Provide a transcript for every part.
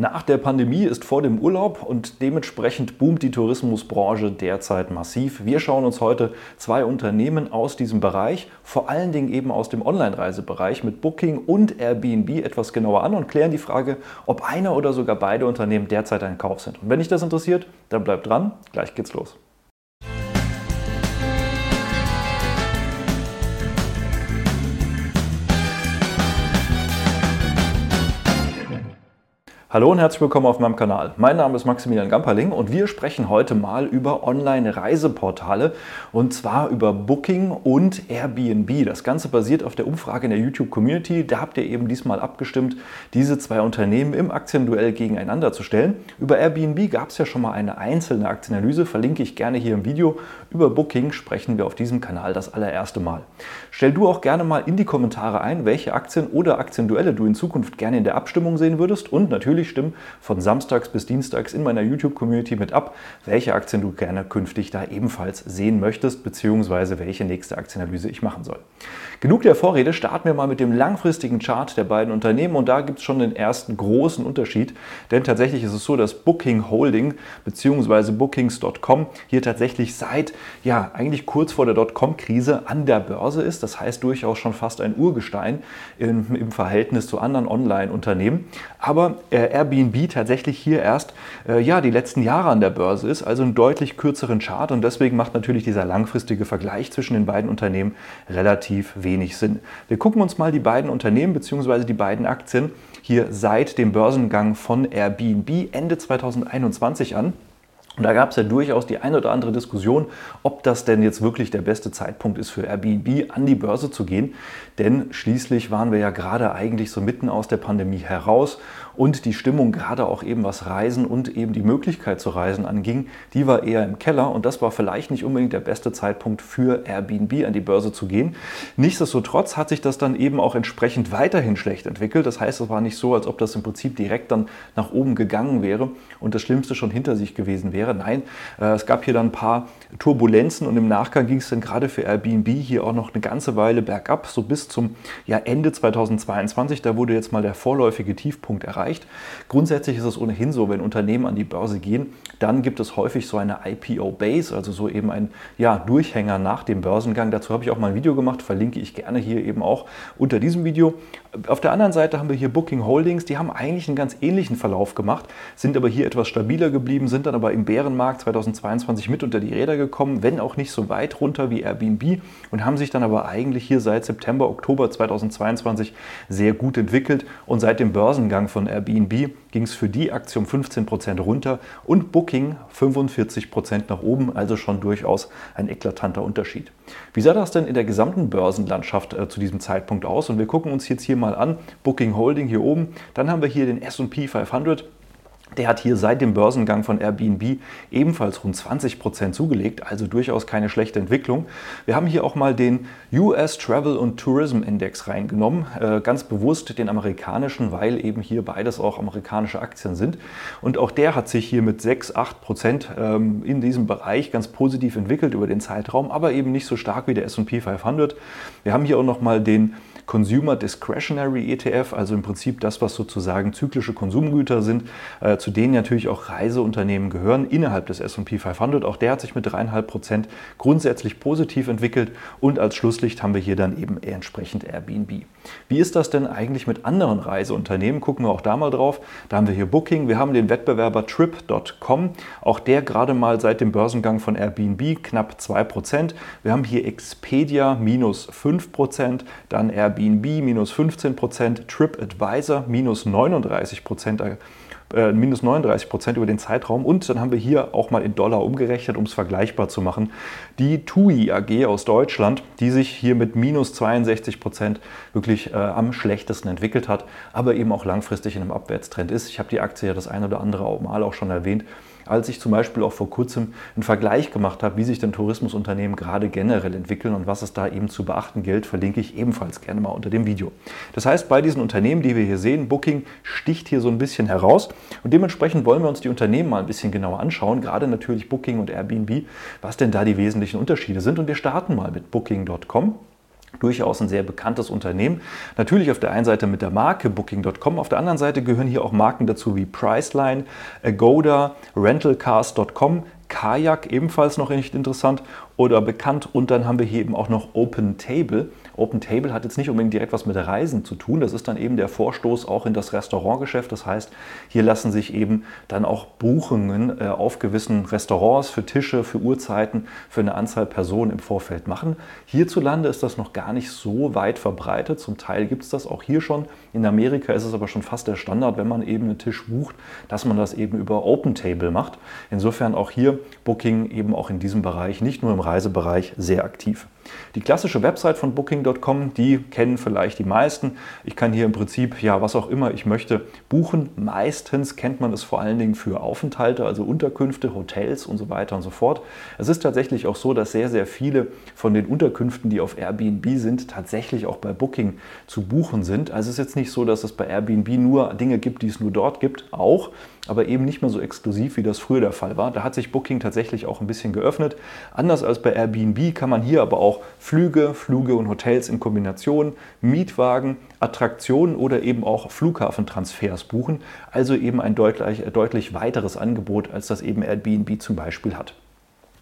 Nach der Pandemie ist vor dem Urlaub und dementsprechend boomt die Tourismusbranche derzeit massiv. Wir schauen uns heute zwei Unternehmen aus diesem Bereich, vor allen Dingen eben aus dem Online-Reisebereich mit Booking und Airbnb etwas genauer an und klären die Frage, ob einer oder sogar beide Unternehmen derzeit ein Kauf sind. Und wenn dich das interessiert, dann bleib dran, gleich geht's los. Hallo und herzlich willkommen auf meinem Kanal. Mein Name ist Maximilian Gamperling und wir sprechen heute mal über Online-Reiseportale und zwar über Booking und Airbnb. Das Ganze basiert auf der Umfrage in der YouTube-Community. Da habt ihr eben diesmal abgestimmt, diese zwei Unternehmen im Aktienduell gegeneinander zu stellen. Über Airbnb gab es ja schon mal eine einzelne Aktienanalyse, verlinke ich gerne hier im Video. Über Booking sprechen wir auf diesem Kanal das allererste Mal. Stell du auch gerne mal in die Kommentare ein, welche Aktien oder Aktienduelle du in Zukunft gerne in der Abstimmung sehen würdest und natürlich stimmen von samstags bis dienstags in meiner YouTube-Community mit ab, welche Aktien du gerne künftig da ebenfalls sehen möchtest, beziehungsweise welche nächste Aktienanalyse ich machen soll. Genug der Vorrede, starten wir mal mit dem langfristigen Chart der beiden Unternehmen und da gibt es schon den ersten großen Unterschied, denn tatsächlich ist es so, dass Booking Holding bzw. Bookings.com hier tatsächlich seit, ja, eigentlich kurz vor der Dotcom-Krise an der Börse ist, das heißt durchaus schon fast ein Urgestein im, im Verhältnis zu anderen Online-Unternehmen, aber äh, Airbnb tatsächlich hier erst äh, ja, die letzten Jahre an der Börse ist, also einen deutlich kürzeren Chart und deswegen macht natürlich dieser langfristige Vergleich zwischen den beiden Unternehmen relativ wenig Sinn. Wir gucken uns mal die beiden Unternehmen bzw. die beiden Aktien hier seit dem Börsengang von Airbnb Ende 2021 an. Und da gab es ja durchaus die eine oder andere Diskussion, ob das denn jetzt wirklich der beste Zeitpunkt ist für Airbnb an die Börse zu gehen. Denn schließlich waren wir ja gerade eigentlich so mitten aus der Pandemie heraus und die Stimmung gerade auch eben was Reisen und eben die Möglichkeit zu reisen anging, die war eher im Keller und das war vielleicht nicht unbedingt der beste Zeitpunkt für Airbnb an die Börse zu gehen. Nichtsdestotrotz hat sich das dann eben auch entsprechend weiterhin schlecht entwickelt. Das heißt, es war nicht so, als ob das im Prinzip direkt dann nach oben gegangen wäre und das Schlimmste schon hinter sich gewesen wäre. Nein, äh, es gab hier dann ein paar Turbulenzen und im Nachgang ging es dann gerade für Airbnb hier auch noch eine ganze Weile bergab, so bis zum ja, Ende 2022. Da wurde jetzt mal der vorläufige Tiefpunkt erreicht erreicht. Grundsätzlich ist es ohnehin so, wenn Unternehmen an die Börse gehen, dann gibt es häufig so eine IPO-Base, also so eben ein ja, Durchhänger nach dem Börsengang. Dazu habe ich auch mal ein Video gemacht, verlinke ich gerne hier eben auch unter diesem Video. Auf der anderen Seite haben wir hier Booking Holdings, die haben eigentlich einen ganz ähnlichen Verlauf gemacht, sind aber hier etwas stabiler geblieben, sind dann aber im Bärenmarkt 2022 mit unter die Räder gekommen, wenn auch nicht so weit runter wie Airbnb und haben sich dann aber eigentlich hier seit September, Oktober 2022 sehr gut entwickelt und seit dem Börsengang von Airbnb ging es für die Aktie um 15% runter und Booking 45% nach oben, also schon durchaus ein eklatanter Unterschied. Wie sah das denn in der gesamten Börsenlandschaft äh, zu diesem Zeitpunkt aus? Und wir gucken uns jetzt hier mal an, Booking Holding hier oben, dann haben wir hier den S&P 500 der hat hier seit dem Börsengang von Airbnb ebenfalls rund 20 Prozent zugelegt, also durchaus keine schlechte Entwicklung. Wir haben hier auch mal den US Travel und Tourism Index reingenommen, äh, ganz bewusst den amerikanischen, weil eben hier beides auch amerikanische Aktien sind. Und auch der hat sich hier mit 6, 8 Prozent ähm, in diesem Bereich ganz positiv entwickelt über den Zeitraum, aber eben nicht so stark wie der S&P 500. Wir haben hier auch noch mal den Consumer Discretionary ETF, also im Prinzip das, was sozusagen zyklische Konsumgüter sind, äh, zu denen natürlich auch Reiseunternehmen gehören innerhalb des S&P 500. Auch der hat sich mit 3,5 Prozent grundsätzlich positiv entwickelt und als Schlusslicht haben wir hier dann eben entsprechend Airbnb. Wie ist das denn eigentlich mit anderen Reiseunternehmen? Gucken wir auch da mal drauf. Da haben wir hier Booking, wir haben den Wettbewerber Trip.com, auch der gerade mal seit dem Börsengang von Airbnb knapp 2%. Wir haben hier Expedia minus 5%, dann Airbnb minus 15%, TripAdvisor minus 39%, äh, minus 39 Prozent über den Zeitraum. Und dann haben wir hier auch mal in Dollar umgerechnet, um es vergleichbar zu machen, die TUI AG aus Deutschland, die sich hier mit minus 62 Prozent wirklich äh, am schlechtesten entwickelt hat, aber eben auch langfristig in einem Abwärtstrend ist. Ich habe die Aktie ja das ein oder andere Mal auch schon erwähnt als ich zum Beispiel auch vor kurzem einen Vergleich gemacht habe, wie sich denn Tourismusunternehmen gerade generell entwickeln und was es da eben zu beachten gilt, verlinke ich ebenfalls gerne mal unter dem Video. Das heißt, bei diesen Unternehmen, die wir hier sehen, Booking sticht hier so ein bisschen heraus und dementsprechend wollen wir uns die Unternehmen mal ein bisschen genauer anschauen, gerade natürlich Booking und Airbnb, was denn da die wesentlichen Unterschiede sind und wir starten mal mit Booking.com. durchaus ein sehr bekanntes Unternehmen. Natürlich auf der einen Seite mit der Marke Booking.com, auf der anderen Seite gehören hier auch Marken dazu wie Priceline, Agoda, Rentalcars.com, Kajak ebenfalls noch recht interessant oder bekannt. Und dann haben wir hier eben auch noch Open Table. Open Table hat jetzt nicht unbedingt direkt was mit Reisen zu tun. Das ist dann eben der Vorstoß auch in das Restaurantgeschäft. Das heißt, hier lassen sich eben dann auch Buchungen äh, auf gewissen Restaurants für Tische, für Uhrzeiten, für eine Anzahl Personen im Vorfeld machen. Hierzulande ist das noch gar nicht so weit verbreitet. Zum Teil gibt es das auch hier schon. In Amerika ist es aber schon fast der Standard, wenn man eben einen Tisch bucht, dass man das eben über Open Table macht. Insofern auch hier Booking eben auch in diesem Bereich nicht nur im Reisebereich sehr aktiv. Die klassische Website von Booking.com, die kennen vielleicht die meisten. Ich kann hier im Prinzip ja was auch immer ich möchte buchen. Meistens kennt man es vor allen Dingen für Aufenthalte, also Unterkünfte, Hotels und so weiter und so fort. Es ist tatsächlich auch so, dass sehr, sehr viele von den Unterkünften, die auf Airbnb sind, tatsächlich auch bei Booking zu buchen sind. Also es ist jetzt nicht so, dass es bei Airbnb nur Dinge gibt, die es nur dort gibt, auch aber eben nicht mehr so exklusiv, wie das früher der Fall war. Da hat sich Booking tatsächlich auch ein bisschen geöffnet. Anders als bei Airbnb kann man hier aber auch Flüge, Flüge und Hotels in Kombination, Mietwagen, Attraktionen oder eben auch Flughafentransfers buchen. Also eben ein deutlich, deutlich weiteres Angebot, als das eben Airbnb zum Beispiel hat.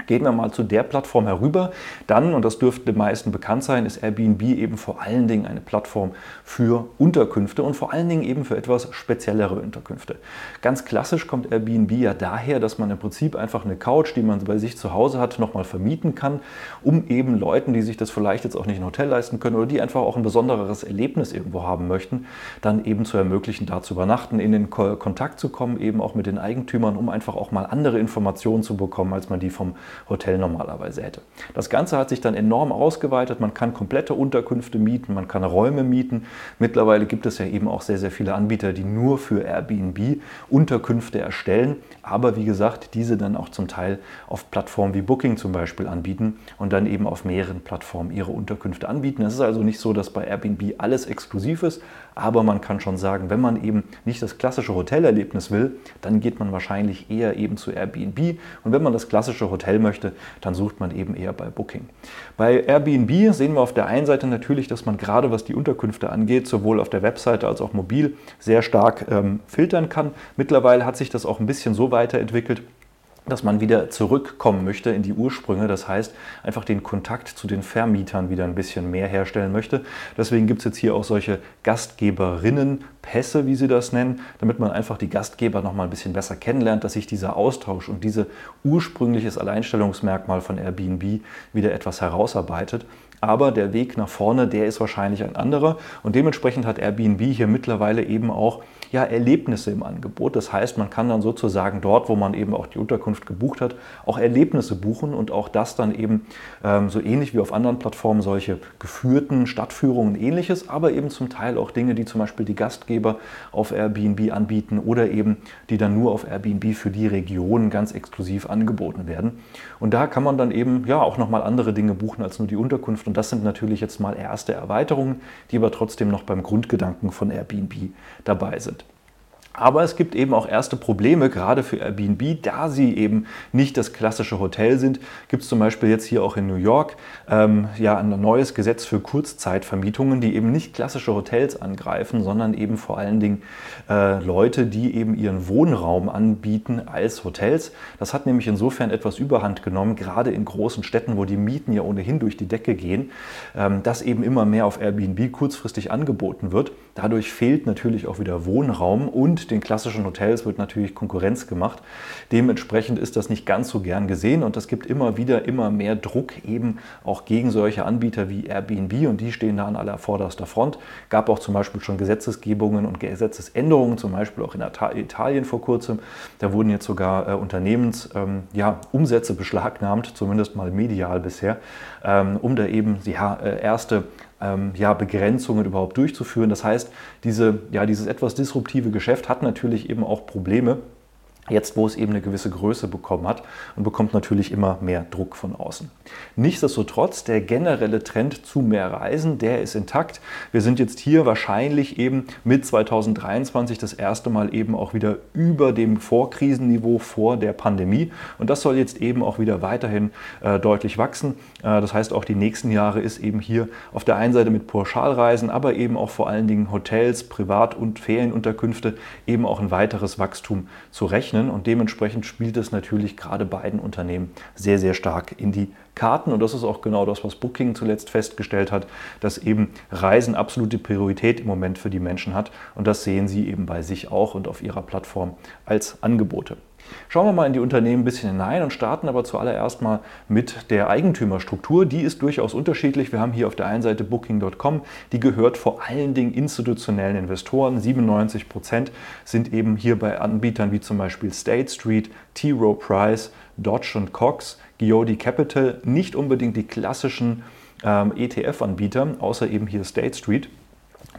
Gehen wir mal zu der Plattform herüber. Dann, und das dürfte den meisten bekannt sein, ist Airbnb eben vor allen Dingen eine Plattform für Unterkünfte und vor allen Dingen eben für etwas speziellere Unterkünfte. Ganz klassisch kommt Airbnb ja daher, dass man im Prinzip einfach eine Couch, die man bei sich zu Hause hat, nochmal vermieten kann, um eben Leuten, die sich das vielleicht jetzt auch nicht ein Hotel leisten können oder die einfach auch ein besonderes Erlebnis irgendwo haben möchten, dann eben zu ermöglichen, da zu übernachten, in den Kontakt zu kommen, eben auch mit den Eigentümern, um einfach auch mal andere Informationen zu bekommen, als man die vom Hotel normalerweise hätte. Das Ganze hat sich dann enorm ausgeweitet. Man kann komplette Unterkünfte mieten, man kann Räume mieten. Mittlerweile gibt es ja eben auch sehr, sehr viele Anbieter, die nur für Airbnb Unterkünfte erstellen, aber wie gesagt, diese dann auch zum Teil auf Plattformen wie Booking zum Beispiel anbieten und dann eben auf mehreren Plattformen ihre Unterkünfte anbieten. Es ist also nicht so, dass bei Airbnb alles exklusiv ist, aber man kann schon sagen, wenn man eben nicht das klassische Hotelerlebnis will, dann geht man wahrscheinlich eher eben zu Airbnb und wenn man das klassische Hotel möchte, dann sucht man eben eher bei Booking. Bei Airbnb sehen wir auf der einen Seite natürlich, dass man gerade was die Unterkünfte angeht, sowohl auf der Webseite als auch mobil sehr stark ähm, filtern kann. Mittlerweile hat sich das auch ein bisschen so weiterentwickelt, dass man wieder zurückkommen möchte in die Ursprünge. Das heißt, einfach den Kontakt zu den Vermietern wieder ein bisschen mehr herstellen möchte. Deswegen gibt es jetzt hier auch solche Gastgeberinnenpässe, wie sie das nennen, damit man einfach die Gastgeber noch mal ein bisschen besser kennenlernt, dass sich dieser Austausch und dieses ursprüngliches Alleinstellungsmerkmal von Airbnb wieder etwas herausarbeitet. Aber der Weg nach vorne, der ist wahrscheinlich ein anderer. Und dementsprechend hat Airbnb hier mittlerweile eben auch ja, Erlebnisse im Angebot. Das heißt, man kann dann sozusagen dort, wo man eben auch die Unterkunft gebucht hat, auch Erlebnisse buchen und auch das dann eben ähm, so ähnlich wie auf anderen Plattformen solche geführten Stadtführungen ähnliches, aber eben zum Teil auch Dinge, die zum Beispiel die Gastgeber auf Airbnb anbieten oder eben die dann nur auf Airbnb für die Region ganz exklusiv angeboten werden. Und da kann man dann eben ja auch nochmal andere Dinge buchen als nur die Unterkunft und das sind natürlich jetzt mal erste Erweiterungen, die aber trotzdem noch beim Grundgedanken von Airbnb dabei sind. Aber es gibt eben auch erste Probleme, gerade für Airbnb, da sie eben nicht das klassische Hotel sind. Gibt es zum Beispiel jetzt hier auch in New York ähm, ja ein neues Gesetz für Kurzzeitvermietungen, die eben nicht klassische Hotels angreifen, sondern eben vor allen Dingen äh, Leute, die eben ihren Wohnraum anbieten als Hotels. Das hat nämlich insofern etwas Überhand genommen, gerade in großen Städten, wo die Mieten ja ohnehin durch die Decke gehen, ähm, dass eben immer mehr auf Airbnb kurzfristig angeboten wird. Dadurch fehlt natürlich auch wieder Wohnraum und den klassischen Hotels wird natürlich Konkurrenz gemacht. Dementsprechend ist das nicht ganz so gern gesehen und es gibt immer wieder immer mehr Druck eben auch gegen solche Anbieter wie Airbnb und die stehen da an aller vorderster Front. Gab auch zum Beispiel schon Gesetzesgebungen und Gesetzesänderungen, zum Beispiel auch in Italien vor kurzem. Da wurden jetzt sogar äh, Unternehmensumsätze ähm, ja, beschlagnahmt, zumindest mal medial bisher, ähm, um da eben ja, äh, erste ähm, ja, Begrenzungen überhaupt durchzuführen. Das heißt, diese, ja, dieses etwas disruptive Geschäft hat natürlich eben auch Probleme Jetzt, wo es eben eine gewisse Größe bekommen hat und bekommt natürlich immer mehr Druck von außen. Nichtsdestotrotz, der generelle Trend zu mehr Reisen, der ist intakt. Wir sind jetzt hier wahrscheinlich eben mit 2023 das erste Mal eben auch wieder über dem Vorkrisenniveau vor der Pandemie. Und das soll jetzt eben auch wieder weiterhin äh, deutlich wachsen. Äh, das heißt, auch die nächsten Jahre ist eben hier auf der einen Seite mit Pauschalreisen, aber eben auch vor allen Dingen Hotels, Privat- und Ferienunterkünfte eben auch ein weiteres Wachstum zu rechnen rechnen und dementsprechend spielt es natürlich gerade beiden Unternehmen sehr, sehr stark in die Karten. Und das ist auch genau das, was Booking zuletzt festgestellt hat, dass eben Reisen absolute Priorität im Moment für die Menschen hat. Und das sehen sie eben bei sich auch und auf ihrer Plattform als Angebote. Schauen wir mal in die Unternehmen ein bisschen hinein und starten aber zuallererst mal mit der Eigentümerstruktur. Die ist durchaus unterschiedlich. Wir haben hier auf der einen Seite Booking.com, die gehört vor allen Dingen institutionellen Investoren. 97 Prozent sind eben hier bei Anbietern wie zum Beispiel State Street, T. Rowe Price, Dodge Cox, Giodi Capital, nicht unbedingt die klassischen ähm, ETF-Anbieter, außer eben hier State Street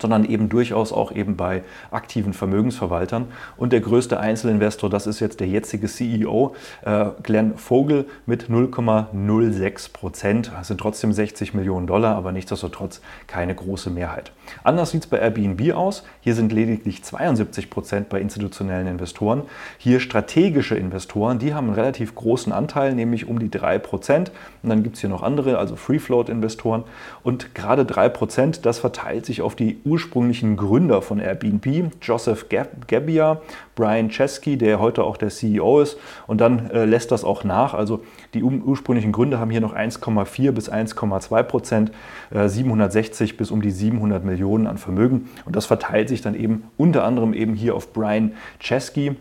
sondern eben durchaus auch eben bei aktiven Vermögensverwaltern. Und der größte Einzelinvestor, das ist jetzt der jetzige CEO, äh, Glenn Vogel mit 0,06 Prozent. Das sind trotzdem 60 Millionen Dollar, aber nichtsdestotrotz keine große Mehrheit. Anders sieht es bei Airbnb aus. Hier sind lediglich 72 Prozent bei institutionellen Investoren. Hier strategische Investoren, die haben einen relativ großen Anteil, nämlich um die 3 Prozent. Und dann gibt es hier noch andere, also Free-Float-Investoren. Und gerade 3 Prozent, das verteilt sich auf die ursprünglichen Gründer von Airbnb, Joseph Gabbia, Brian Chesky, der heute auch der CEO ist. Und dann äh, lässt das auch nach. Also die ursprünglichen Gründer haben hier noch 1,4 bis 1,2 Prozent, äh, 760 bis um die 700 Millionen an Vermögen. Und das verteilt sich dann eben unter anderem eben hier auf Brian Chesky.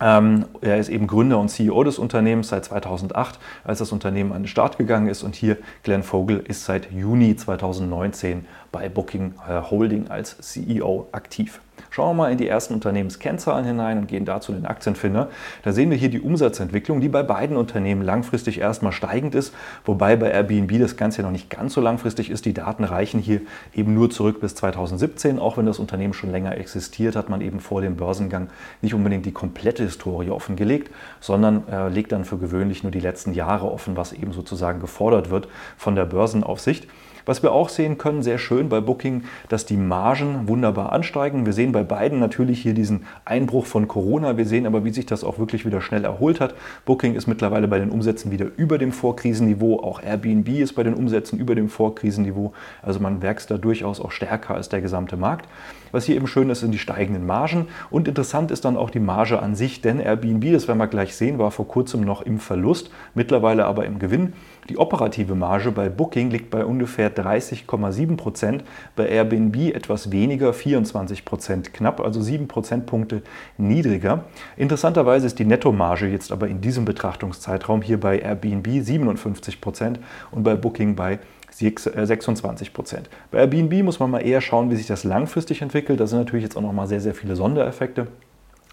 Ähm, er ist eben Gründer und CEO des Unternehmens seit 2008, als das Unternehmen an den Start gegangen ist. Und hier Glenn Vogel ist seit Juni 2019 bei Booking äh, Holding als CEO aktiv. Schauen wir mal in die ersten Unternehmenskennzahlen hinein und gehen dazu den Aktienfinder. Da sehen wir hier die Umsatzentwicklung, die bei beiden Unternehmen langfristig erstmal steigend ist, wobei bei Airbnb das Ganze noch nicht ganz so langfristig ist. Die Daten reichen hier eben nur zurück bis 2017, auch wenn das Unternehmen schon länger existiert, hat man eben vor dem Börsengang nicht unbedingt die komplette Historie offengelegt, sondern äh, legt dann für gewöhnlich nur die letzten Jahre offen, was eben sozusagen gefordert wird von der Börsenaufsicht. Was wir auch sehen können, sehr schön bei Booking, dass die Margen wunderbar ansteigen. Wir sehen bei beiden natürlich hier diesen Einbruch von Corona. Wir sehen aber, wie sich das auch wirklich wieder schnell erholt hat. Booking ist mittlerweile bei den Umsätzen wieder über dem Vorkrisenniveau. Auch Airbnb ist bei den Umsätzen über dem Vorkrisenniveau. Also man wächst da durchaus auch stärker als der gesamte Markt. Was hier eben schön ist, sind die steigenden Margen. Und interessant ist dann auch die Marge an sich, denn Airbnb, das werden wir gleich sehen, war vor kurzem noch im Verlust, mittlerweile aber im Gewinn. Die operative Marge bei Booking liegt bei ungefähr 30,7 Prozent, bei Airbnb etwas weniger, 24 Prozent knapp, also 7 Prozentpunkte niedriger. Interessanterweise ist die Nettomarge jetzt aber in diesem Betrachtungszeitraum hier bei Airbnb 57 Prozent und bei Booking bei 26 äh, Prozent. Bei Airbnb muss man mal eher schauen, wie sich das langfristig entwickelt. Da sind natürlich jetzt auch noch mal sehr, sehr viele Sondereffekte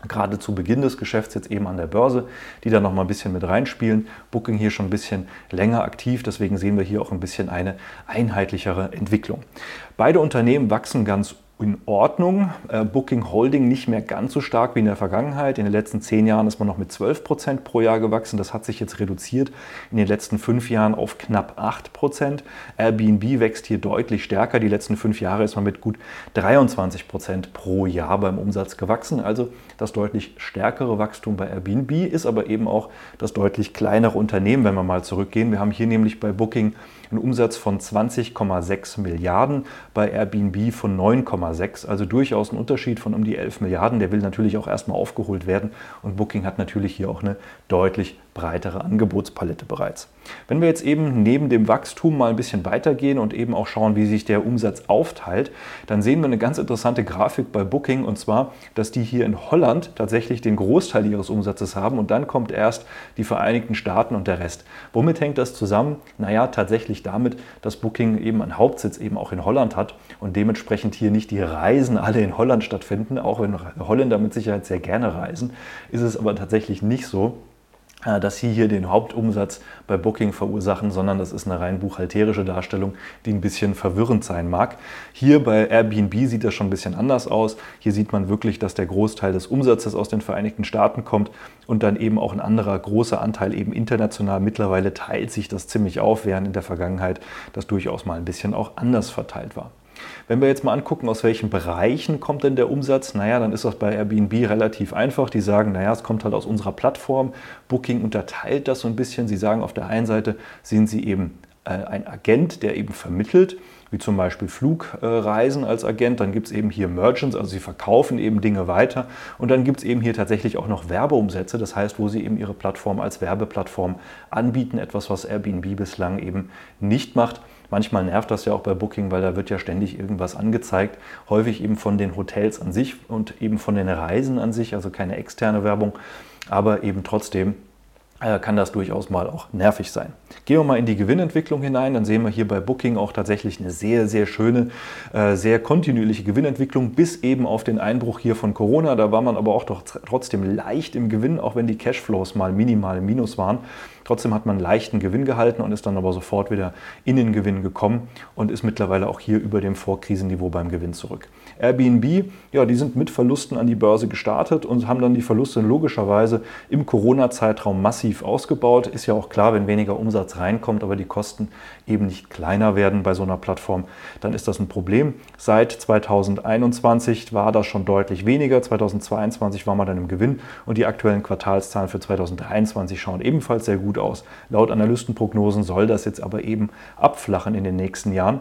gerade zu Beginn des Geschäfts jetzt eben an der Börse, die da noch mal ein bisschen mit reinspielen. Booking hier schon ein bisschen länger aktiv, deswegen sehen wir hier auch ein bisschen eine einheitlichere Entwicklung. Beide Unternehmen wachsen ganz in Ordnung. Äh, Booking Holding nicht mehr ganz so stark wie in der Vergangenheit. In den letzten zehn Jahren ist man noch mit 12 Prozent pro Jahr gewachsen. Das hat sich jetzt reduziert in den letzten fünf Jahren auf knapp 8 Prozent. Airbnb wächst hier deutlich stärker. Die letzten fünf Jahre ist man mit gut 23 Prozent pro Jahr beim Umsatz gewachsen. Also das deutlich stärkere Wachstum bei Airbnb ist aber eben auch das deutlich kleinere Unternehmen, wenn wir mal zurückgehen. Wir haben hier nämlich bei Booking einen Umsatz von 20,6 Milliarden, bei Airbnb von 9,6, also durchaus ein Unterschied von um die 11 Milliarden. Der will natürlich auch erstmal aufgeholt werden und Booking hat natürlich hier auch eine deutlich breitere Angebotspalette bereits. Wenn wir jetzt eben neben dem Wachstum mal ein bisschen weitergehen und eben auch schauen, wie sich der Umsatz aufteilt, dann sehen wir eine ganz interessante Grafik bei Booking und zwar, dass die hier in Holland tatsächlich den Großteil ihres Umsatzes haben und dann kommt erst die Vereinigten Staaten und der Rest. Womit hängt das zusammen? Naja, tatsächlich damit, dass Booking eben einen Hauptsitz eben auch in Holland hat und dementsprechend hier nicht die Reisen alle in Holland stattfinden, auch wenn Holländer mit Sicherheit sehr gerne reisen, ist es aber tatsächlich nicht so dass sie hier den Hauptumsatz bei Booking verursachen, sondern das ist eine rein buchhalterische Darstellung, die ein bisschen verwirrend sein mag. Hier bei Airbnb sieht das schon ein bisschen anders aus. Hier sieht man wirklich, dass der Großteil des Umsatzes aus den Vereinigten Staaten kommt und dann eben auch ein anderer großer Anteil eben international. Mittlerweile teilt sich das ziemlich auf, während in der Vergangenheit das durchaus mal ein bisschen auch anders verteilt war. Wenn wir jetzt mal angucken, aus welchen Bereichen kommt denn der Umsatz, naja, dann ist das bei Airbnb relativ einfach. Die sagen, naja, es kommt halt aus unserer Plattform. Booking unterteilt das so ein bisschen. Sie sagen, auf der einen Seite sind sie eben äh, ein Agent, der eben vermittelt wie zum Beispiel Flugreisen als Agent. Dann gibt es eben hier Merchants, also sie verkaufen eben Dinge weiter. Und dann gibt es eben hier tatsächlich auch noch Werbeumsätze, das heißt, wo sie eben ihre Plattform als Werbeplattform anbieten, etwas, was Airbnb bislang eben nicht macht. Manchmal nervt das ja auch bei Booking, weil da wird ja ständig irgendwas angezeigt. Häufig eben von den Hotels an sich und eben von den Reisen an sich, also keine externe Werbung, aber eben trotzdem äh, kann das durchaus mal auch nervig sein. Gehen wir mal in die Gewinnentwicklung hinein, dann sehen wir hier bei Booking auch tatsächlich eine sehr, sehr schöne, äh, sehr kontinuierliche Gewinnentwicklung bis eben auf den Einbruch hier von Corona. Da war man aber auch doch trotzdem leicht im Gewinn, auch wenn die Cashflows mal minimal im Minus waren. Trotzdem hat man einen leichten Gewinn gehalten und ist dann aber sofort wieder in den Gewinn gekommen und ist mittlerweile auch hier über dem Vorkrisenniveau beim Gewinn zurück. Airbnb, ja, die sind mit Verlusten an die Börse gestartet und haben dann die Verluste logischerweise im Corona-Zeitraum massiv ausgebaut. Ist ja auch klar, wenn weniger Umsatz reinkommt, aber die Kosten eben nicht kleiner werden bei so einer Plattform, dann ist das ein Problem. Seit 2021 war das schon deutlich weniger. 2022 war man dann im Gewinn und die aktuellen Quartalszahlen für 2023 schauen ebenfalls sehr gut aus. Laut Analystenprognosen soll das jetzt aber eben abflachen in den nächsten Jahren.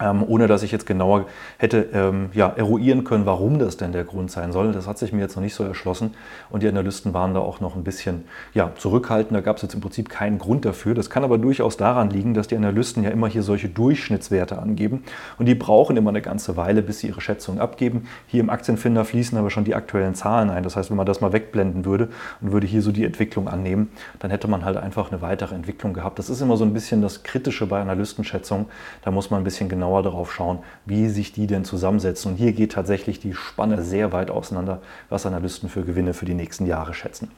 Ähm, ohne dass ich jetzt genauer hätte ähm, ja, eruieren können, warum das denn der Grund sein soll. Das hat sich mir jetzt noch nicht so erschlossen und die Analysten waren da auch noch ein bisschen ja, zurückhaltend. Da gab es jetzt im Prinzip keinen Grund dafür. Das kann aber durchaus daran liegen, dass die Analysten ja immer hier solche Durchschnittswerte angeben und die brauchen immer eine ganze Weile, bis sie ihre Schätzungen abgeben. Hier im Aktienfinder fließen aber schon die aktuellen Zahlen ein. Das heißt, wenn man das mal wegblenden würde und würde hier so die Entwicklung annehmen, dann hätte man halt einfach eine weitere Entwicklung gehabt. Das ist immer so ein bisschen das Kritische bei Analystenschätzungen. Da muss man ein bisschen genauer genauer darauf schauen, wie sich die denn zusammensetzen. Und hier geht tatsächlich die Spanne sehr weit auseinander, was Analysten für Gewinne für die nächsten Jahre schätzen.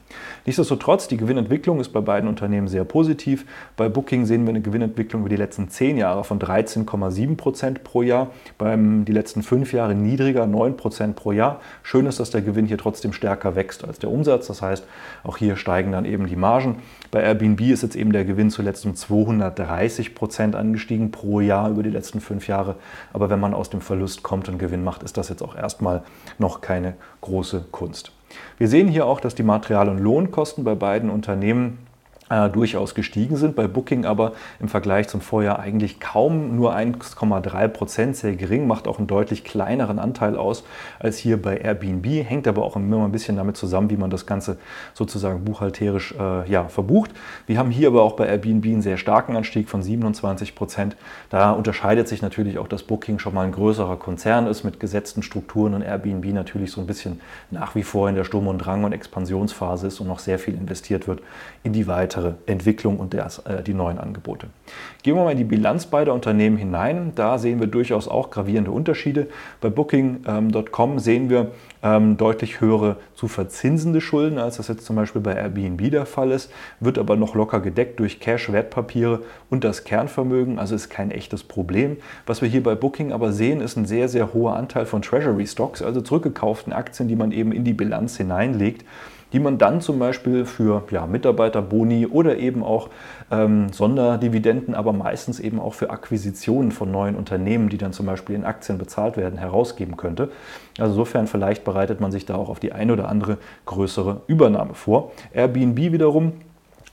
Nichtsdestotrotz, die Gewinnentwicklung ist bei beiden Unternehmen sehr positiv. Bei Booking sehen wir eine Gewinnentwicklung über die letzten zehn Jahre von 13,7 Prozent pro Jahr, beim die letzten fünf Jahre niedriger 9 Prozent pro Jahr. Schön ist, dass der Gewinn hier trotzdem stärker wächst als der Umsatz. Das heißt, auch hier steigen dann eben die Margen. Bei Airbnb ist jetzt eben der Gewinn zuletzt um 230 Prozent angestiegen pro Jahr über die letzten fünf Jahre. Aber wenn man aus dem Verlust kommt und Gewinn macht, ist das jetzt auch erstmal noch keine große Kunst. Wir sehen hier auch, dass die Material- und Lohnkosten bei beiden Unternehmen durchaus gestiegen sind. Bei Booking aber im Vergleich zum Vorjahr eigentlich kaum nur 1,3 Prozent, sehr gering, macht auch einen deutlich kleineren Anteil aus als hier bei Airbnb, hängt aber auch immer ein bisschen damit zusammen, wie man das Ganze sozusagen buchhalterisch äh, ja, verbucht. Wir haben hier aber auch bei Airbnb einen sehr starken Anstieg von 27 Prozent. Da unterscheidet sich natürlich auch, dass Booking schon mal ein größerer Konzern ist mit gesetzten Strukturen und Airbnb natürlich so ein bisschen nach wie vor in der Sturm- und Drang- und Expansionsphase ist und noch sehr viel investiert wird in die weitere weitere Entwicklung und der, äh, die neuen Angebote. Gehen wir mal in die Bilanz beider Unternehmen hinein. Da sehen wir durchaus auch gravierende Unterschiede. Bei Booking.com sehen wir ähm, deutlich höhere zu verzinsende Schulden, als das jetzt zum Beispiel bei Airbnb der Fall ist, wird aber noch locker gedeckt durch Cash, Wertpapiere und das Kernvermögen, also ist kein echtes Problem. Was wir hier bei Booking aber sehen, ist ein sehr, sehr hoher Anteil von Treasury Stocks, also zurückgekauften Aktien, die man eben in die Bilanz hineinlegt die man dann zum Beispiel für ja, Mitarbeiterboni oder eben auch ähm, Sonderdividenden, aber meistens eben auch für Akquisitionen von neuen Unternehmen, die dann zum Beispiel in Aktien bezahlt werden, herausgeben könnte. Also insofern vielleicht bereitet man sich da auch auf die ein oder andere größere Übernahme vor. Airbnb wiederum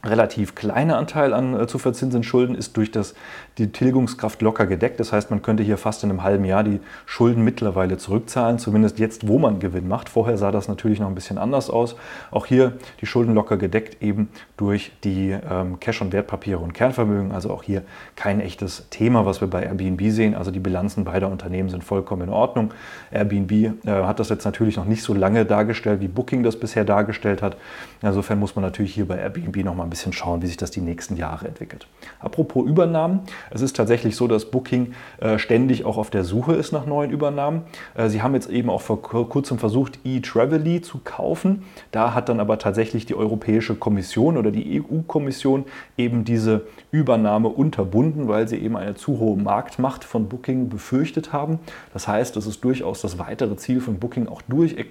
relativ kleiner Anteil an äh, zu verzinsenden Schulden ist durch das, die Tilgungskraft locker gedeckt. Das heißt, man könnte hier fast in einem halben Jahr die Schulden mittlerweile zurückzahlen, zumindest jetzt, wo man Gewinn macht. Vorher sah das natürlich noch ein bisschen anders aus. Auch hier die Schulden locker gedeckt eben durch die ähm, Cash- und Wertpapiere und Kernvermögen. Also auch hier kein echtes Thema, was wir bei Airbnb sehen. Also die Bilanzen beider Unternehmen sind vollkommen in Ordnung. Airbnb äh, hat das jetzt natürlich noch nicht so lange dargestellt, wie Booking das bisher dargestellt hat. Insofern muss man natürlich hier bei Airbnb noch mal ein bisschen schauen, wie sich das die nächsten Jahre entwickelt. Apropos Übernahmen, es ist tatsächlich so, dass Booking äh, ständig auch auf der Suche ist nach neuen Übernahmen. Äh, sie haben jetzt eben auch vor kurzem versucht, eTravely zu kaufen. Da hat dann aber tatsächlich die Europäische Kommission oder die EU-Kommission eben diese Übernahme unterbunden, weil sie eben eine zu hohe Marktmacht von Booking befürchtet haben. Das heißt, es ist durchaus das weitere Ziel von Booking auch durch, äh,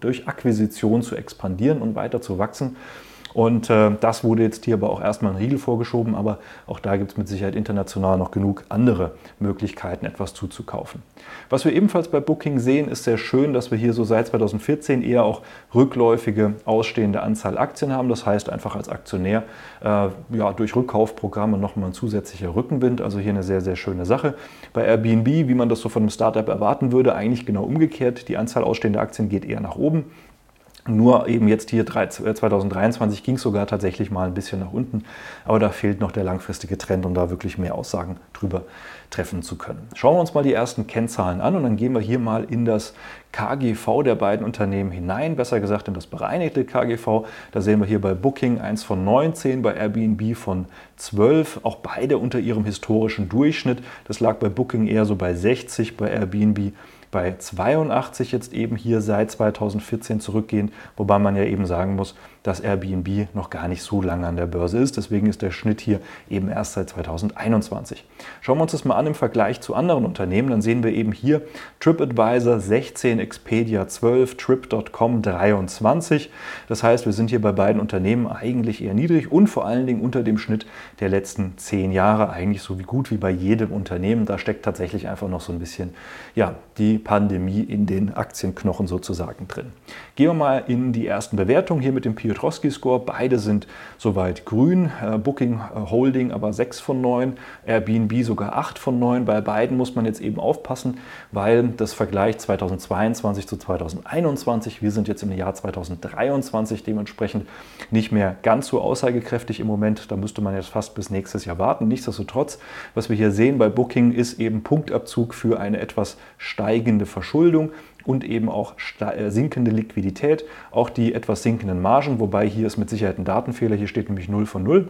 durch Akquisition zu expandieren und weiter zu wachsen. Und äh, das wurde jetzt hier aber auch erstmal ein Riegel vorgeschoben, aber auch da gibt es mit Sicherheit international noch genug andere Möglichkeiten, etwas zuzukaufen. Was wir ebenfalls bei Booking sehen, ist sehr schön, dass wir hier so seit 2014 eher auch rückläufige ausstehende Anzahl Aktien haben. Das heißt einfach als Aktionär äh, ja, durch Rückkaufprogramme nochmal ein zusätzlicher Rückenwind. Also hier eine sehr, sehr schöne Sache. Bei Airbnb, wie man das so von einem Startup erwarten würde, eigentlich genau umgekehrt. Die Anzahl ausstehender Aktien geht eher nach oben. Nur eben jetzt hier 2023 ging es sogar tatsächlich mal ein bisschen nach unten, aber da fehlt noch der langfristige Trend, um da wirklich mehr Aussagen drüber treffen zu können. Schauen wir uns mal die ersten Kennzahlen an und dann gehen wir hier mal in das KGV der beiden Unternehmen hinein, besser gesagt in das bereinigte KGV. Da sehen wir hier bei Booking 1 von 19, bei Airbnb von 12, auch beide unter ihrem historischen Durchschnitt. Das lag bei Booking eher so bei 60, bei Airbnb bei 82 jetzt eben hier seit 2014 zurückgehen, wobei man ja eben sagen muss, dass Airbnb noch gar nicht so lange an der Börse ist. Deswegen ist der Schnitt hier eben erst seit 2021. Schauen wir uns das mal an im Vergleich zu anderen Unternehmen. Dann sehen wir eben hier TripAdvisor 16, Expedia 12, Trip.com 23. Das heißt, wir sind hier bei beiden Unternehmen eigentlich eher niedrig und vor allen Dingen unter dem Schnitt der letzten zehn Jahre. Eigentlich so wie gut wie bei jedem Unternehmen. Da steckt tatsächlich einfach noch so ein bisschen ja, die Pandemie in den Aktienknochen sozusagen drin. Gehen wir mal in die ersten Bewertungen hier mit dem Piotrowski-Score. Beide sind soweit grün. Äh, Booking äh, Holding aber 6 von 9, Airbnb sogar 8 von 9. Bei beiden muss man jetzt eben aufpassen, weil das Vergleich 2022 zu 2021, wir sind jetzt im Jahr 2023 dementsprechend nicht mehr ganz so aussagekräftig im Moment. Da müsste man jetzt fast bis nächstes Jahr warten. Nichtsdestotrotz, was wir hier sehen bei Booking ist eben Punktabzug für eine etwas steigende Verschuldung und eben auch äh, sinkende Liquidität, auch die etwas sinkenden Margen, wobei hier ist mit Sicherheit ein Datenfehler, hier steht nämlich 0 von 0.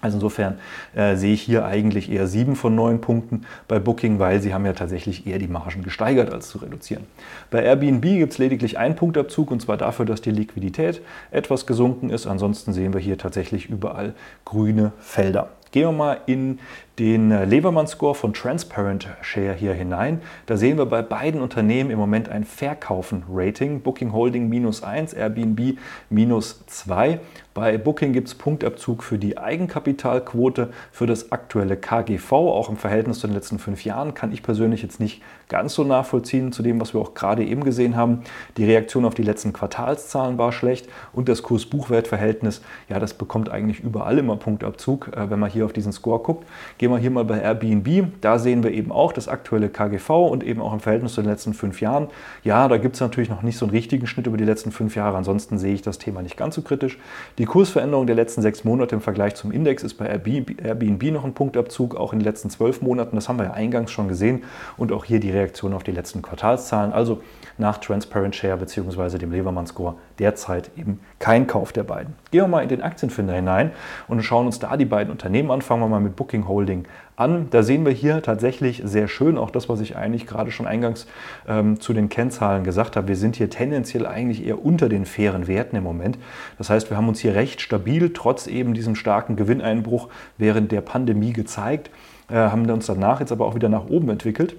Also insofern äh, sehe ich hier eigentlich eher 7 von 9 Punkten bei Booking, weil sie haben ja tatsächlich eher die Margen gesteigert als zu reduzieren. Bei Airbnb gibt es lediglich einen Punktabzug und zwar dafür, dass die Liquidität etwas gesunken ist. Ansonsten sehen wir hier tatsächlich überall grüne Felder. Gehen wir mal in den Levermann-Score von Transparent Share hier hinein. Da sehen wir bei beiden Unternehmen im Moment ein Verkaufen-Rating. Booking Holding minus 1, Airbnb minus 2. Bei Booking gibt es Punktabzug für die Eigenkapitalquote, für das aktuelle KGV, auch im Verhältnis zu den letzten fünf Jahren, kann ich persönlich jetzt nicht ganz so nachvollziehen zu dem, was wir auch gerade eben gesehen haben. Die Reaktion auf die letzten Quartalszahlen war schlecht und das Kurs-Buchwert-Verhältnis, ja, das bekommt eigentlich überall immer Punktabzug, äh, wenn man hier auf diesen Score guckt. Gehen wir hier mal bei Airbnb, da sehen wir eben auch das aktuelle KGV und eben auch im Verhältnis zu den letzten fünf Jahren. Ja, da gibt es natürlich noch nicht so einen richtigen Schnitt über die letzten fünf Jahre, ansonsten sehe ich das Thema nicht ganz so kritisch. Die Kursveränderung der letzten sechs Monate im Vergleich zum Index ist bei Airbnb noch ein Punktabzug, auch in den letzten zwölf Monaten. Das haben wir ja eingangs schon gesehen. Und auch hier die Reaktion auf die letzten Quartalszahlen. Also nach Transparent Share bzw. dem Levermann Score derzeit eben kein Kauf der beiden. Gehen wir mal in den Aktienfinder hinein und schauen uns da die beiden Unternehmen an. Fangen wir mal mit Booking Holding an. Da sehen wir hier tatsächlich sehr schön auch das, was ich eigentlich gerade schon eingangs ähm, zu den Kennzahlen gesagt habe. Wir sind hier tendenziell eigentlich eher unter den fairen Werten im Moment. Das heißt, wir haben uns hier recht stabil, trotz eben diesem starken Gewinneinbruch während der Pandemie gezeigt, äh, haben uns danach jetzt aber auch wieder nach oben entwickelt.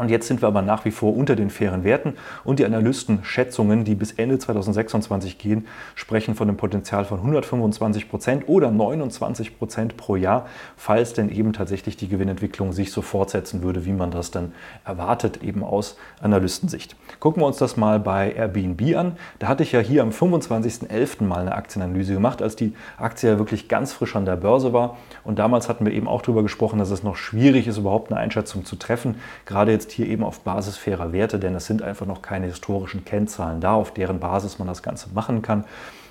Und jetzt sind wir aber nach wie vor unter den fairen Werten und die Analystenschätzungen, die bis Ende 2026 gehen, sprechen von einem Potenzial von 125 Prozent oder 29 Prozent pro Jahr, falls denn eben tatsächlich die Gewinnentwicklung sich so fortsetzen würde, wie man das dann erwartet, eben aus Analystensicht. Gucken wir uns das mal bei Airbnb an. Da hatte ich ja hier am 25.11. mal eine Aktienanalyse gemacht, als die Aktie ja wirklich ganz frisch an der Börse war. Und damals hatten wir eben auch darüber gesprochen, dass es noch schwierig ist, überhaupt eine Einschätzung zu treffen, gerade jetzt hier eben auf Basis fairer Werte, denn es sind einfach noch keine historischen Kennzahlen da, auf deren Basis man das Ganze machen kann.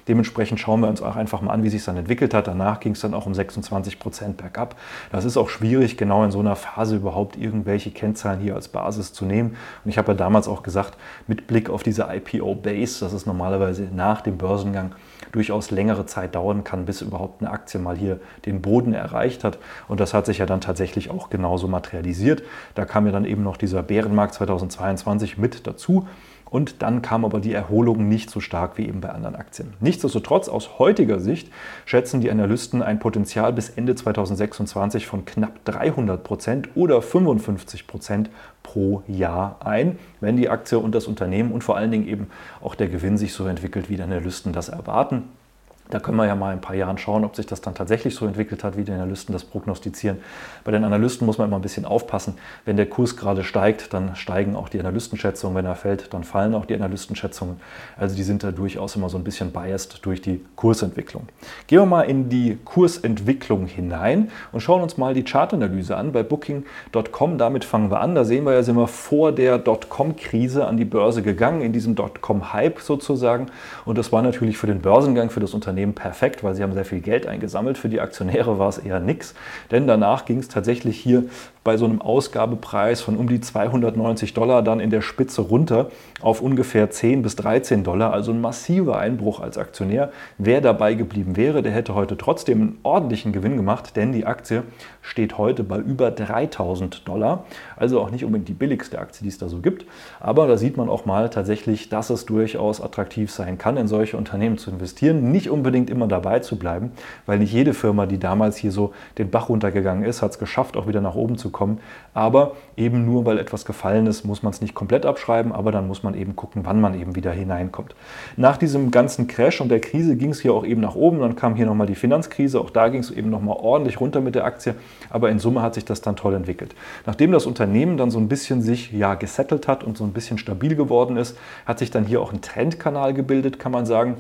Dementsprechend schauen wir uns auch einfach mal an, wie sich dann entwickelt hat. Danach ging es dann auch um 26 Prozent bergab. Das ist auch schwierig, genau in so einer Phase überhaupt irgendwelche Kennzahlen hier als Basis zu nehmen. Und ich habe ja damals auch gesagt, mit Blick auf diese IPO-Base, das ist normalerweise nach dem Börsengang durchaus längere Zeit dauern kann, bis überhaupt eine Aktie mal hier den Boden erreicht hat. Und das hat sich ja dann tatsächlich auch genauso materialisiert. Da kam ja dann eben noch dieser Bärenmarkt 2022 mit dazu. Und dann kam aber die Erholung nicht so stark wie eben bei anderen Aktien. Nichtsdestotrotz, aus heutiger Sicht schätzen die Analysten ein Potenzial bis Ende 2026 von knapp 300 Prozent oder 55 Prozent pro Jahr ein, wenn die Aktie und das Unternehmen und vor allen Dingen eben auch der Gewinn sich so entwickelt, wie die Analysten das erwarten. Da können wir ja mal in ein paar Jahren schauen, ob sich das dann tatsächlich so entwickelt hat, wie die Analysten das prognostizieren. Bei den Analysten muss man immer ein bisschen aufpassen. Wenn der Kurs gerade steigt, dann steigen auch die Analystenschätzungen. Wenn er fällt, dann fallen auch die Analystenschätzungen. Also die sind da durchaus immer so ein bisschen biased durch die Kursentwicklung. Gehen wir mal in die Kursentwicklung hinein und schauen uns mal die Chartanalyse an bei Booking.com. Damit fangen wir an. Da sehen wir ja, sind wir vor der Dotcom-Krise an die Börse gegangen, in diesem Dotcom-Hype sozusagen. Und das war natürlich für den Börsengang, für das Unternehmen Unternehmen perfekt, weil sie haben sehr viel Geld eingesammelt. Für die Aktionäre war es eher nichts, denn danach ging es tatsächlich hier bei so einem Ausgabepreis von um die 290 Dollar dann in der Spitze runter auf ungefähr 10 bis 13 Dollar, also ein massiver Einbruch als Aktionär. Wer dabei geblieben wäre, der hätte heute trotzdem einen ordentlichen Gewinn gemacht, denn die Aktie steht heute bei über 3000 Dollar, also auch nicht unbedingt die billigste Aktie, die es da so gibt, aber da sieht man auch mal tatsächlich, dass es durchaus attraktiv sein kann, in solche Unternehmen zu investieren, nicht unbedingt immer dabei zu bleiben, weil nicht jede Firma, die damals hier so den Bach runtergegangen ist, hat es geschafft, auch wieder nach oben zu kommen. Aber eben nur, weil etwas gefallen ist, muss man es nicht komplett abschreiben, aber dann muss man eben gucken, wann man eben wieder hineinkommt. Nach diesem ganzen Crash und der Krise ging es hier auch eben nach oben. Dann kam hier nochmal die Finanzkrise. Auch da ging es eben nochmal ordentlich runter mit der Aktie. Aber in Summe hat sich das dann toll entwickelt. Nachdem das Unternehmen dann so ein bisschen sich ja gesettelt hat und so ein bisschen stabil geworden ist, hat sich dann hier auch ein Trendkanal gebildet, kann man sagen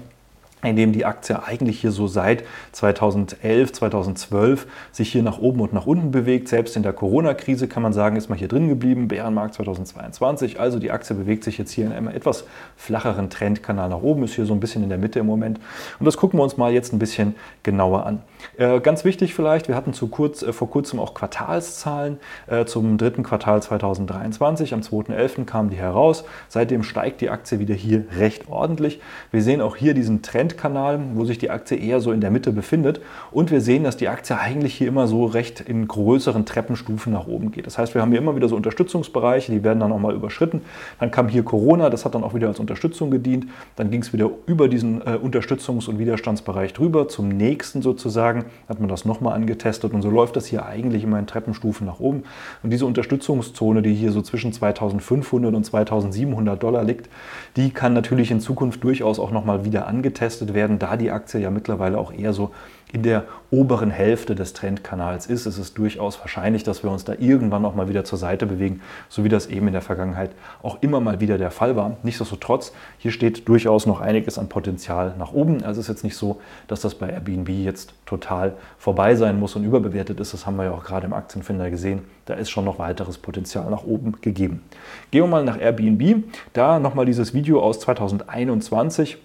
in dem die Aktie eigentlich hier so seit 2011, 2012 sich hier nach oben und nach unten bewegt. Selbst in der Corona-Krise kann man sagen, ist man hier drin geblieben. Bärenmarkt 2022. Also die Aktie bewegt sich jetzt hier in einem etwas flacheren Trendkanal nach oben, ist hier so ein bisschen in der Mitte im Moment. Und das gucken wir uns mal jetzt ein bisschen genauer an. Äh, ganz wichtig vielleicht, wir hatten zu kurz, äh, vor kurzem auch Quartalszahlen äh, zum dritten Quartal 2023. Am 2.11. kamen die heraus. Seitdem steigt die Aktie wieder hier recht ordentlich. Wir sehen auch hier diesen Trend Trendkanal, wo sich die Aktie eher so in der Mitte befindet. Und wir sehen, dass die Aktie eigentlich hier immer so recht in größeren Treppenstufen nach oben geht. Das heißt, wir haben hier immer wieder so Unterstützungsbereiche, die werden dann nochmal überschritten. Dann kam hier Corona, das hat dann auch wieder als Unterstützung gedient. Dann ging es wieder über diesen äh, Unterstützungs- und Widerstandsbereich drüber zum nächsten sozusagen. Hat man das nochmal angetestet und so läuft das hier eigentlich immer in Treppenstufen nach oben. Und diese Unterstützungszone, die hier so zwischen 2500 und 2700 Dollar liegt, die kann natürlich in Zukunft durchaus auch nochmal wieder angetestet getestet werden, da die Aktie ja mittlerweile auch eher so in der oberen Hälfte des Trendkanals ist, ist es durchaus wahrscheinlich, dass wir uns da irgendwann auch mal wieder zur Seite bewegen, so wie das eben in der Vergangenheit auch immer mal wieder der Fall war. Nichtsdestotrotz, hier steht durchaus noch einiges an Potenzial nach oben. Also es ist jetzt nicht so, dass das bei Airbnb jetzt total vorbei sein muss und überbewertet ist. Das haben wir ja auch gerade im Aktienfinder gesehen. Da ist schon noch weiteres Potenzial nach oben gegeben. Gehen wir mal nach Airbnb. Da nochmal dieses Video aus 2021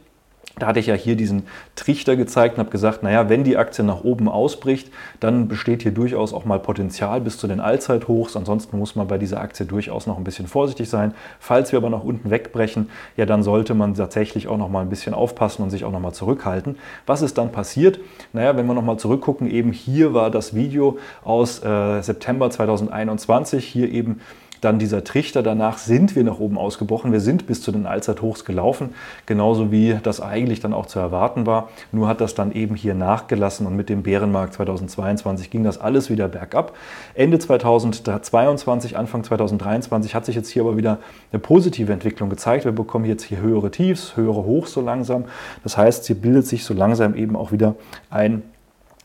da hatte ich ja hier diesen Trichter gezeigt und habe gesagt, naja, wenn die Aktie nach oben ausbricht, dann besteht hier durchaus auch mal Potenzial bis zu den Allzeithochs. Ansonsten muss man bei dieser Aktie durchaus noch ein bisschen vorsichtig sein. Falls wir aber nach unten wegbrechen, ja, dann sollte man tatsächlich auch noch mal ein bisschen aufpassen und sich auch noch mal zurückhalten. Was ist dann passiert? Naja, wenn wir noch mal zurückgucken, eben hier war das Video aus äh, September 2021, hier eben dann dieser Trichter. Danach sind wir nach oben ausgebrochen. Wir sind bis zu den Allzeithochs gelaufen, genauso wie das eigentlich dann auch zu erwarten war. Nur hat das dann eben hier nachgelassen und mit dem Bärenmarkt 2022 ging das alles wieder bergab. Ende 2022, Anfang 2023 hat sich jetzt hier aber wieder eine positive Entwicklung gezeigt. Wir bekommen jetzt hier höhere Tiefs, höhere Hochs so langsam. Das heißt, hier bildet sich so langsam eben auch wieder ein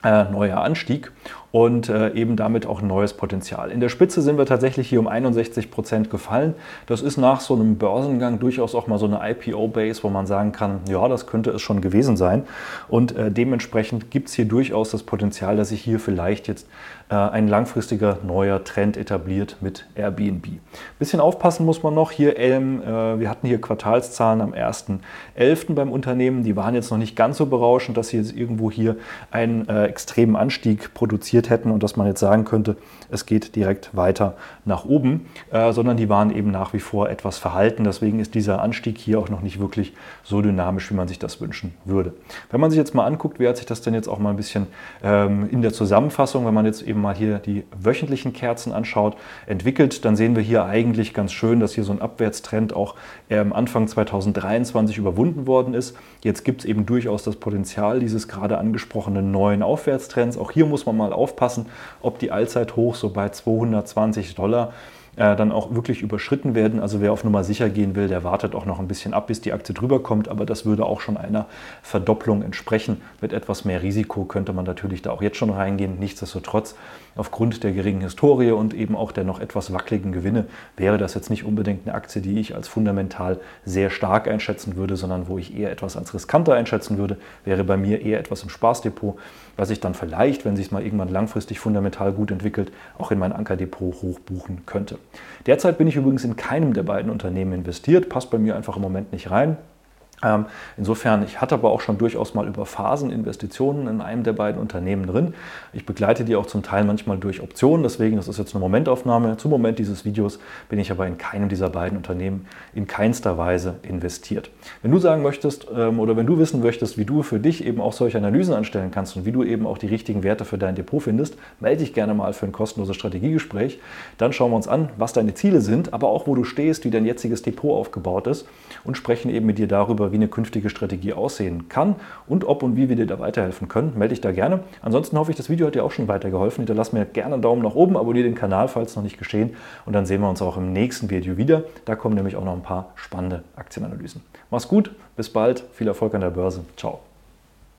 äh, neuer Anstieg und äh, eben damit auch neues Potenzial. In der Spitze sind wir tatsächlich hier um 61 Prozent gefallen. Das ist nach so einem Börsengang durchaus auch mal so eine IPO-Base, wo man sagen kann, ja, das könnte es schon gewesen sein. Und äh, dementsprechend gibt es hier durchaus das Potenzial, dass sich hier vielleicht jetzt äh, ein langfristiger neuer Trend etabliert mit Airbnb. Bisschen aufpassen muss man noch hier. Ähm, äh, wir hatten hier Quartalszahlen am 1.11. beim Unternehmen. Die waren jetzt noch nicht ganz so berauschend, dass sie jetzt irgendwo hier ein äh, extremen Anstieg produziert hätten und dass man jetzt sagen könnte, es geht direkt weiter nach oben, äh, sondern die waren eben nach wie vor etwas verhalten. Deswegen ist dieser Anstieg hier auch noch nicht wirklich so dynamisch, wie man sich das wünschen würde. Wenn man sich jetzt mal anguckt, wie hat sich das denn jetzt auch mal ein bisschen ähm, in der Zusammenfassung, wenn man jetzt eben mal hier die wöchentlichen Kerzen anschaut, entwickelt, dann sehen wir hier eigentlich ganz schön, dass hier so ein Abwärtstrend auch ähm, Anfang 2023 überwunden worden ist. Jetzt gibt es eben durchaus das Potenzial dieses gerade angesprochenen neuen Aufwärtstrends. Auch hier muss man mal aufpassen, ob die Allzeithoch so bei 220 Dollar äh, dann auch wirklich überschritten werden. Also wer auf Nummer sicher gehen will, der wartet auch noch ein bisschen ab, bis die Aktie drüber kommt. Aber das würde auch schon einer Verdopplung entsprechen. Mit etwas mehr Risiko könnte man natürlich da auch jetzt schon reingehen. Nichtsdestotrotz, aufgrund der geringen Historie und eben auch der noch etwas wackeligen Gewinne, wäre das jetzt nicht unbedingt eine Aktie, die ich als fundamental sehr stark einschätzen würde, sondern wo ich eher etwas als riskanter einschätzen würde, wäre bei mir eher etwas im Spaßdepot, was ich dann vielleicht, wenn sich es mal irgendwann langfristig fundamental gut entwickelt, auch in mein Ankerdepot hochbuchen könnte. Derzeit bin ich übrigens in keinem der beiden Unternehmen investiert, passt bei mir einfach im Moment nicht rein. Ähm, insofern, ich hatte aber auch schon durchaus mal über Phasen Investitionen in einem der beiden Unternehmen drin. Ich begleite die auch zum Teil manchmal durch Optionen, deswegen, das ist jetzt eine Momentaufnahme. Zum Moment dieses Videos bin ich aber in keinem dieser beiden Unternehmen in keinster Weise investiert. Wenn du sagen möchtest ähm, oder wenn du wissen möchtest, wie du für dich eben auch solche Analysen anstellen kannst und wie du eben auch die richtigen Werte für dein Depot findest, melde dich gerne mal für ein kostenloses Strategiegespräch. Dann schauen wir uns an, was deine Ziele sind, aber auch wo du stehst, wie dein jetziges Depot aufgebaut ist und sprechen eben mit dir darüber, wie eine künftige Strategie aussehen kann und ob und wie wir dir da weiterhelfen können. Melde dich da gerne. Ansonsten hoffe ich, das Video hat dir auch schon weitergeholfen. Hinterlass mir gerne einen Daumen nach oben, abonniere den Kanal, falls noch nicht geschehen. Und dann sehen wir uns auch im nächsten Video wieder. Da kommen nämlich auch noch ein paar spannende Aktienanalysen. Mach's gut, bis bald, viel Erfolg an der Börse. Ciao.